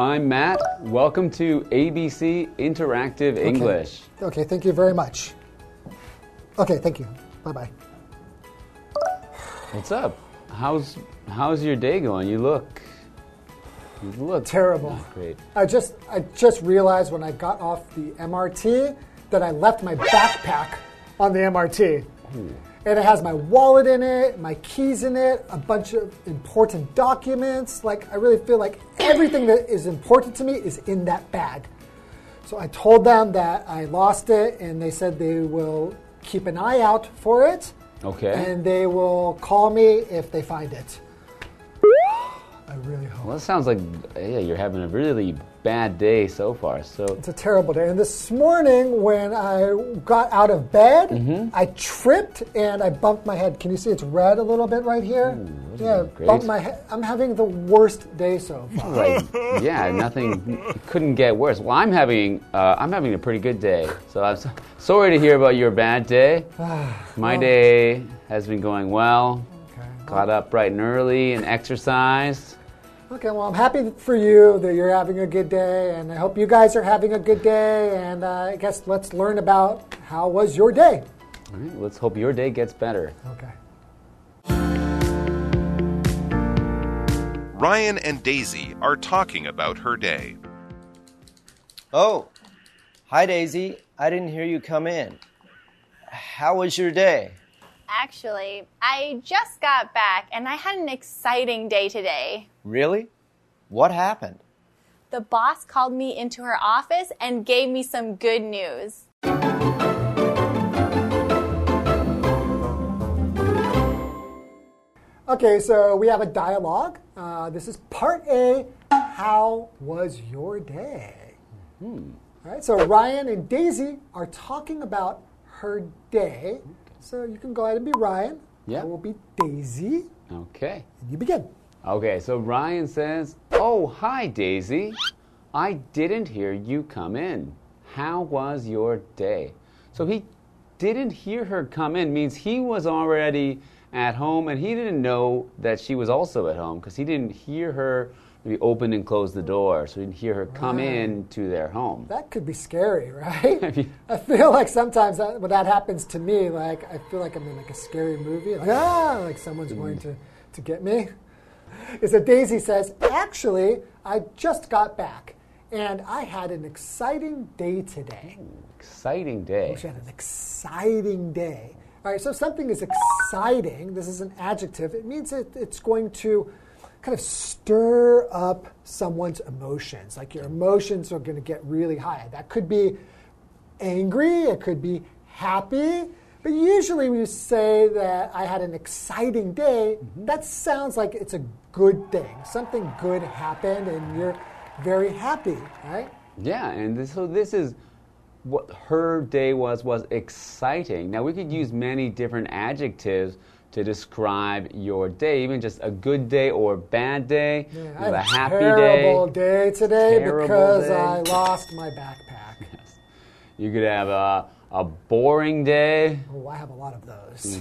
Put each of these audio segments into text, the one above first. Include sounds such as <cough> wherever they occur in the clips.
I'm Matt. Welcome to ABC Interactive English. Okay, okay thank you very much. Okay, thank you. Bye bye. What's up? How's how's your day going? You look you look Terrible. great. I just I just realized when I got off the MRT that I left my backpack on the MRT. And it has my wallet in it, my keys in it, a bunch of important documents. Like I really feel like everything that is important to me is in that bag. So I told them that I lost it and they said they will keep an eye out for it. Okay. And they will call me if they find it. I really hope. Well, it sounds like yeah, you're having a really bad day so far. So It's a terrible day. And this morning, when I got out of bed, Mm-hmm. I tripped and I bumped my head. Can you see it's red a little bit right here? that's yeah, bumped my head. I'm having the worst day so far. like yeah, nothing couldn't get worse. Well, I'm having uh, I'm having a pretty good day. So I'm so, sorry to hear about your bad day. <sighs> My day has been going well. Okay. Got up bright and early and exercised. Okay, well, I'm happy for you that you're having a good day, and I hope you guys are having a good day. And uh, I guess let's learn about how was your day. All right, let's hope your day gets better. Okay. Ryan and Daisy are talking about her day. Oh, hi Daisy. I didn't hear you come in. How was your day? Actually, I just got back and I had an exciting day today. Really? What happened? The boss called me into her office and gave me some good news. Okay, so we have a dialogue. Uh, this is part A. How was your day? All right, so Ryan and Daisy are talking about her day. So you can go ahead and be Ryan. Yeah. I will be Daisy. Okay. And you begin. Okay, so Ryan says, Oh, hi, Daisy. I didn't hear you come in. How was your day? So he didn't hear her come in means he was already at home and he didn't know that she was also at home because he didn't hear her maybe opened and closed the door. So he didn't hear her come in to their home. That could be scary, <laughs> right? <laughs> I feel like sometimes that, when that happens to me, like I feel like I'm in like a scary movie, like ah, like someone's going to to get me. <laughs> Is that Daisy says, actually, I just got back, and I had an exciting day today. Exciting day. She had an exciting day. All right, so if something is exciting, this is an adjective, it means it, it's going to kind of stir up someone's emotions. Like your emotions are going to get really high. That could be angry, it could be happy. But usually, when you say that I had an exciting day, mm-hmm. that sounds like it's a good thing. Something good happened, and you're very happy, right? Yeah, and this, so this is what her day was was exciting. Now we could use many different adjectives to describe your day, even just a good day or bad day, Yeah, you I had a happy terrible day. day today Terrible because day. I lost my backpack. <laughs> Yes. You could have a a boring day, Oh, I have a lot of those.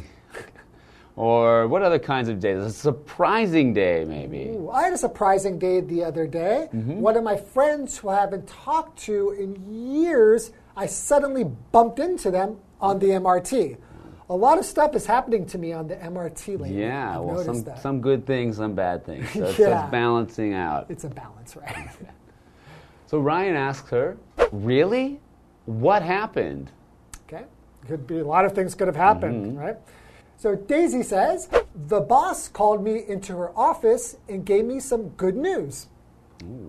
<laughs> or what other kinds of days? A surprising day, maybe. Ooh, I had a surprising day the other day. Mm-hmm. One of my friends who I haven't talked to in years, I suddenly bumped into them on the MRT. A lot of stuff is happening to me on the MRT lately. Yeah, I've well, some that. some good things, some bad things. So <laughs> it's, Yeah. it's balancing out. It's a balance, right? <laughs> So Ryan asks her, "Really? What happened?" Okay. Could be a lot of things could have happened, Mm-hmm. right? So Daisy says, the boss called me into her office and gave me some good news.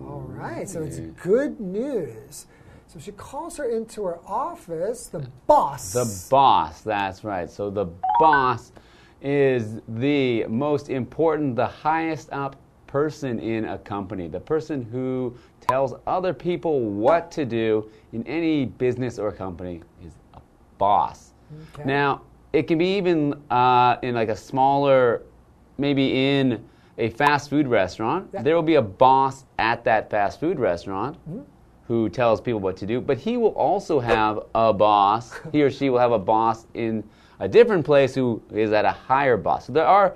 All right, so it's good news. So she calls her into her office, the boss. The boss, that's right. So the boss is the most important, the highest up person in a company, the person who tells other people what to do in any business or company is a boss. Okay. Now, it can be even uh, in like a smaller, maybe in a fast food restaurant. Yeah. There will be a boss at that fast food restaurant who tells people what to do, but he will also have a boss. he or she will have a boss in a different place who is at a higher boss. So there are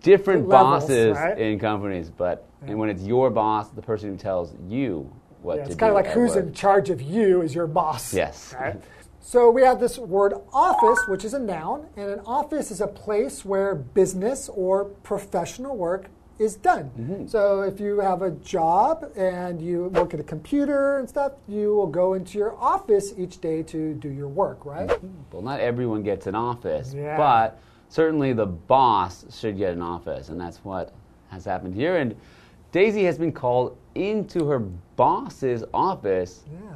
different Levels, bosses right? in companies, but and when it's your boss, the person who tells you what Yeah, to it's kind of like who's work. in charge of you is your boss. Yes. Right? So we have this word office, which is a noun, and an office is a place where business or professional work is done. Mm-hmm. So if you have a job and you work at a computer and stuff, you will go into your office each day to do your work, right? Well, not everyone gets an office, Yeah. but certainly the boss should get an office, and that's what has happened here. And Daisy has been called into her boss's office, Yeah.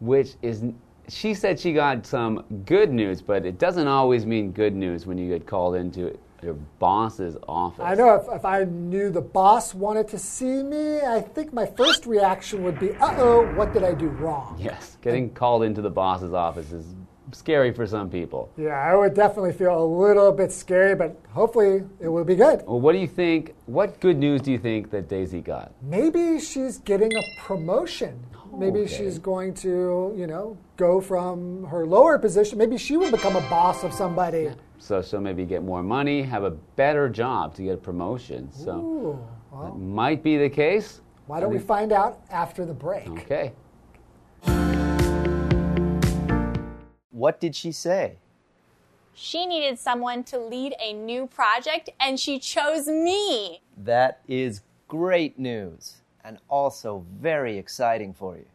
which is. She said she got some good news, but it doesn't always mean good news when you get called into your boss's office. I know if, if I knew the boss wanted to see me, I think my first reaction would be, uh oh, what did I do wrong? Yes, getting called into the boss's office is scary for some people. Yeah, I would definitely feel a little bit scary, but hopefully it will be good. Well, what do you think? What good news do you think that Daisy got? Maybe she's getting a promotion. Maybe okay. she's going to, you know, go from her lower position. Maybe she will become a boss of somebody. So she'll maybe get more money, have a better job to get a promotion. So Ooh, that might be the case. why don't we find out after the break? Okay. What did she say? She needed someone to lead a new project, and she chose me. That is great news and also very exciting for you.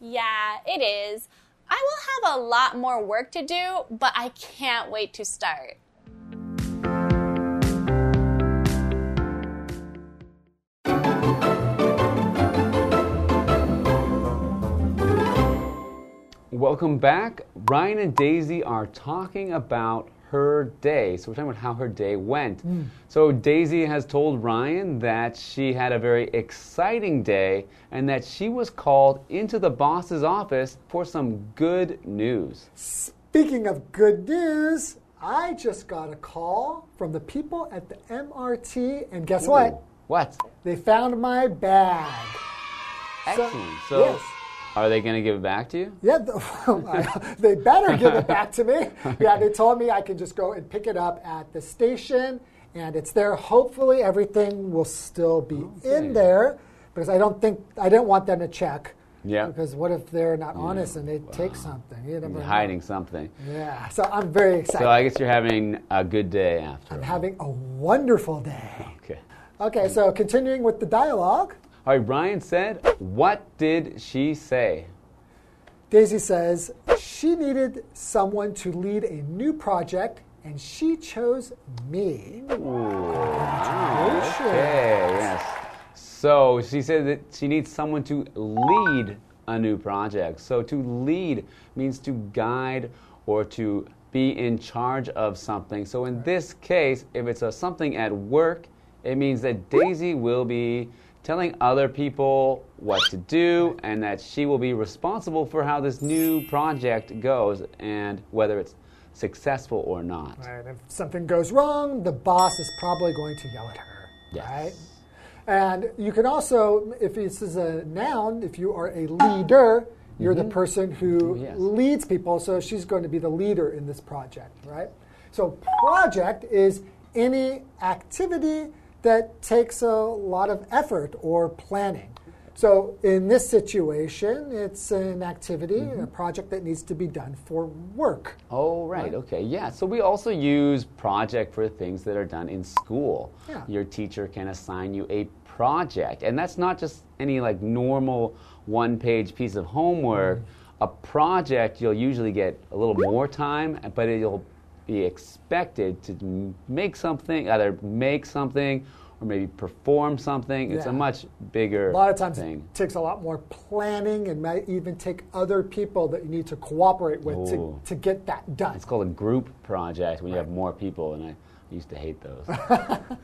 Yeah, it is. I will have a lot more work to do, but I can't wait to start. Welcome back. Ryan and Daisy are talking about her day. So we're talking about how her day went. Hmm. So Daisy has told Ryan that she had a very exciting day and that she was called into the boss's office for some good news. Speaking of good news, I just got a call from the people at the MRT, and guess what? Ooh, What? They found my bag. Excellent. So, yes. Are they going to give it back to you? Yeah, th- <laughs> they better give it back to me. <laughs> Yeah, they told me I can just go and pick it up at the station, and it's there. Hopefully, everything will still be Okay. in there because I don't think I didn't want them to check. Yeah. Because what if they're not honest and they take something? You never You're know. hiding something. Yeah. So I'm very excited. So I guess you're having a good day after. I'm all. having a wonderful day. Okay. Okay, so continuing with the dialogue, All right, Ryan said, What did she say? Daisy says she needed someone to lead a new project, and she chose me. Okay, yes. So she said that she needs someone to lead a new project. So to lead means to guide or to be in charge of something. So in this case, if it's a something at work, it means that Daisy will be telling other people what to do and that she will be responsible for how this new project goes and whether it's successful or not. Right. If something goes wrong, the boss is probably going to yell at her. Yes. Right? And you can also, if this is a noun, if you are a leader, you're the mm-hmm. person who Oh, yes. leads people. So she's going to be the leader in this project, right? So project is any activity that takes a lot of effort or planning. So in this situation, it's an activity, Mm-hmm. a project that needs to be done for work. Oh, right. Okay. Yeah. So we also use project for things that are done in school. Yeah. Your teacher can assign you a project. And that's not just any like normal one page piece of homework. A project, you'll usually get a little more time, but you'll be expected to make something, either make something or maybe perform something. It's a much bigger A lot of times thing. it takes a lot more planning and might even take other people that you need to cooperate with to, Ooh. to get that done. It's called a group project when you have more people, and I used to hate those. <laughs>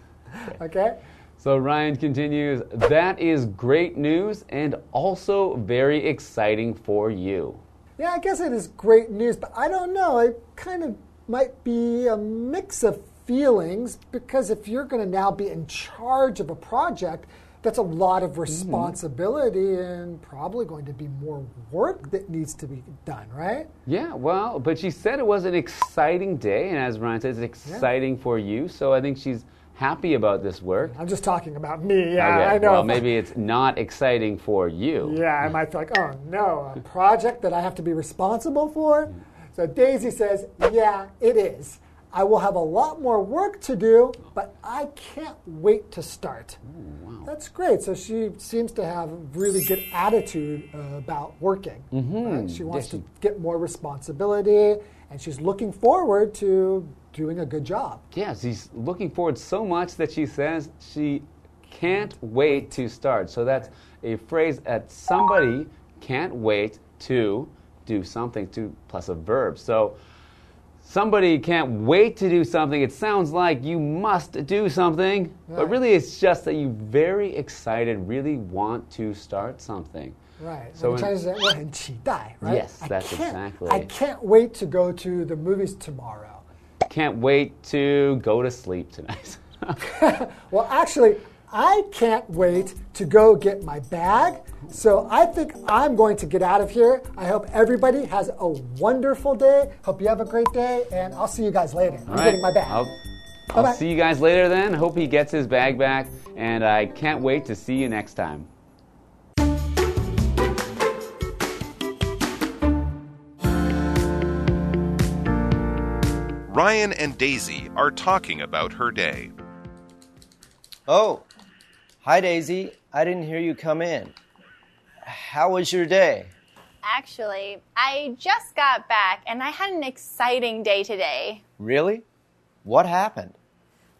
Okay? So Ryan continues, that is great news and also very exciting for you. Yeah, I guess it is great news, but I don't know. It kind of might be a mix of feelings because if you're going to now be in charge of a project, that's a lot of mm-hmm. responsibility and probably going to be more work that needs to be done, right? Yeah, well, but she said it was an exciting day, and as Ryan says, it's exciting for you. So I think she's happy about this work. I'm just talking about me. Yeah, Okay, I know. Well, maybe it's not exciting for you. Yeah, I might feel like, oh no, a project that I have to be responsible for. Mm. So Daisy says, yeah, it is. I will have a lot more work to do, but I can't wait to start. That's great. So she seems to have a really good attitude uh, about working. right? She wants to get more responsibility, and she's looking forward to doing a good job. Yeah, she's looking forward so much that she says she can't wait to start. So that's a phrase that somebody can't wait to do something to plus a verb. So somebody can't wait to do something. It sounds like you must do something, but Right. really it's just that you very excited, really want to start something. Right. So when in- Chinese say, 我很期待, right? Yes, I that's can't- exactly. I can't wait to go to the movies tomorrow. Can't wait to go to sleep tonight. <laughs> <laughs> Well, actually, I can't wait to go get my bag. So I think I'm going to get out of here. I hope everybody has a wonderful day. Hope you have a great day, and I'll see you guys later. I'm All right. getting my bag. I'll, I'll Bye-bye. see you guys later then. Hope he gets his bag back, and I can't wait to see you next time. Ryan and Daisy are talking about her day. Oh, hi, Daisy. I didn't hear you come in. How was your day? Actually, I just got back and I had an exciting day today. Really? What happened?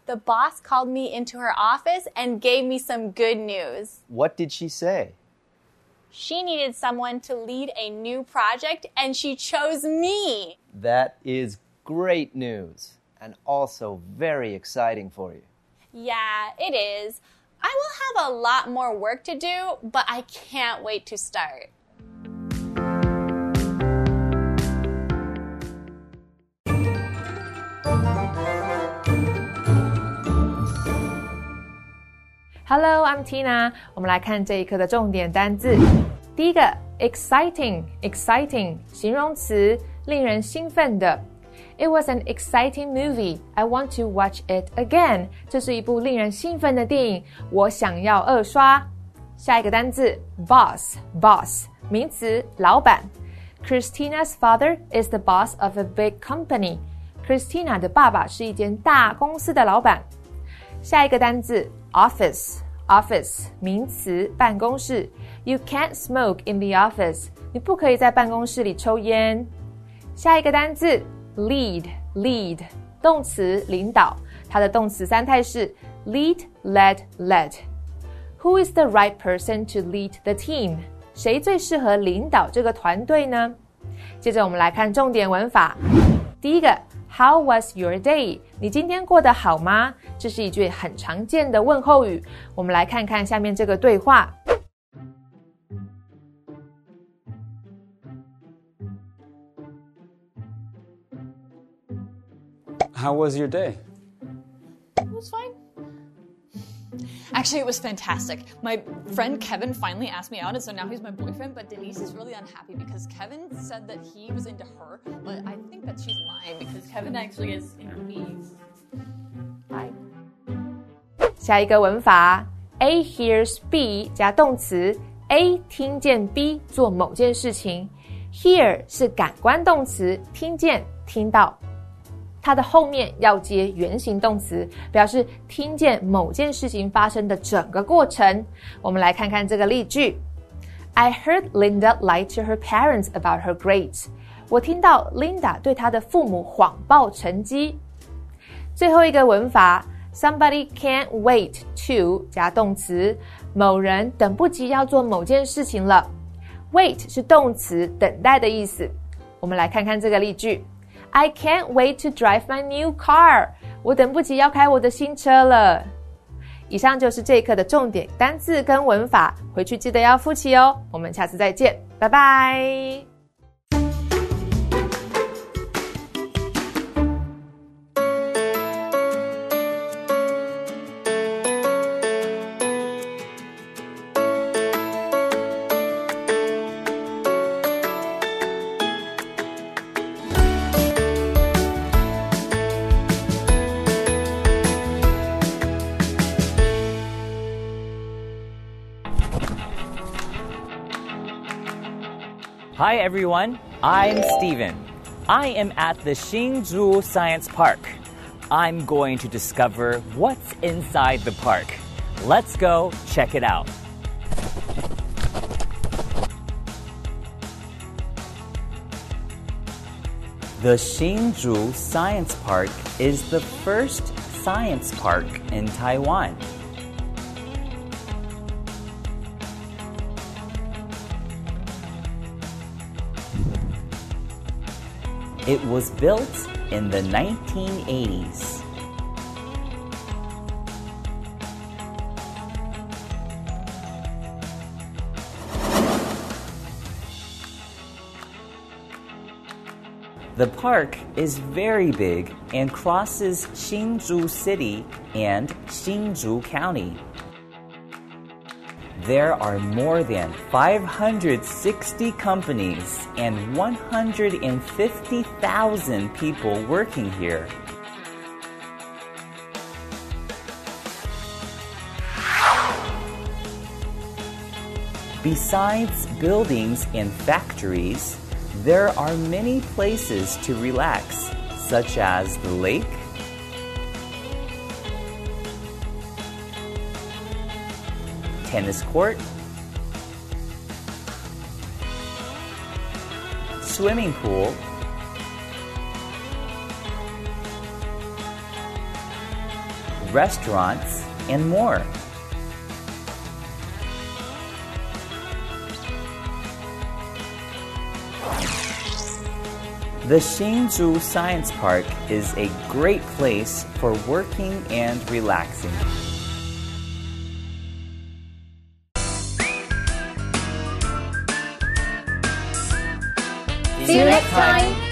The boss called me into her office and gave me some good news. What did she say? She needed someone to lead a new project and she chose me. That is great news and also very exciting for you. Yeah, it is. I will have a lot more work to do, but I can't wait to start. Hello, I'm Tina。我们来看这一课的重点单字。第一个，exciting，exciting，形容词，令人兴奋的。 It was an exciting movie. I want to watch it again. 这是一部令人兴奋的电影，我想要二刷。下一个单字，boss，boss，名词，老板。Christina's father is the boss of a big company. Christina 的爸爸是一间大公司的老板。下一个单字 office office 名词办公室。You can't smoke in the office。你不可以在办公室里抽烟。下一个单字 Lead lead 动词领导，它的动词三态是 lead led led。Who is the right person to lead the team？谁最适合领导这个团队呢？接着我们来看重点文法。第一个，How was your day？你今天过得好吗？这是一句很常见的问候语。我们来看看下面这个对话。How was your day? It was fine. Actually, it was fantastic. My friend Kevin finally asked me out, and so now he's my boyfriend. But Denise is really unhappy because Kevin said that he was into her, but I think that she's lying because Kevin actually is into me. Bye. 下一个文法，A hears B 加动词，A 听见 B 做某件事情，hear 是感官动词，听见、听到。 它的后面要接原形动词，表示听见某件事情发生的整个过程。我们来看看这个例句：I heard Linda lie to her parents about her grades。我听到 Linda 对她的父母谎报成绩。最后一个文法，somebody can't wait to 加动词，某人等不及要做某件事情了。wait 是动词，等待的意思。我们来看看这个例句：I can't wait to drive my new car。我等不及要开我的新车了。以上就是这一课的重点单字跟文法，回去记得要复习哦。我们下次再见，拜拜。「Hi everyone, I'm Steven. I am at the Hsinchu Science Park. I'm going to discover what's inside the park. Let's go check it out. The Hsinchu Science Park is the first science park in Taiwan. It was built in the 1980s. The park is very big and crosses Hsinchu City and Hsinchu County. There are more than 560 companies and 150,000 people working here. Besides buildings and factories, there are many places to relax, such as the lake, tennis court, swimming pool, restaurants, and more. The Hsinchu Science Park is a great place for working and relaxing. See you next time.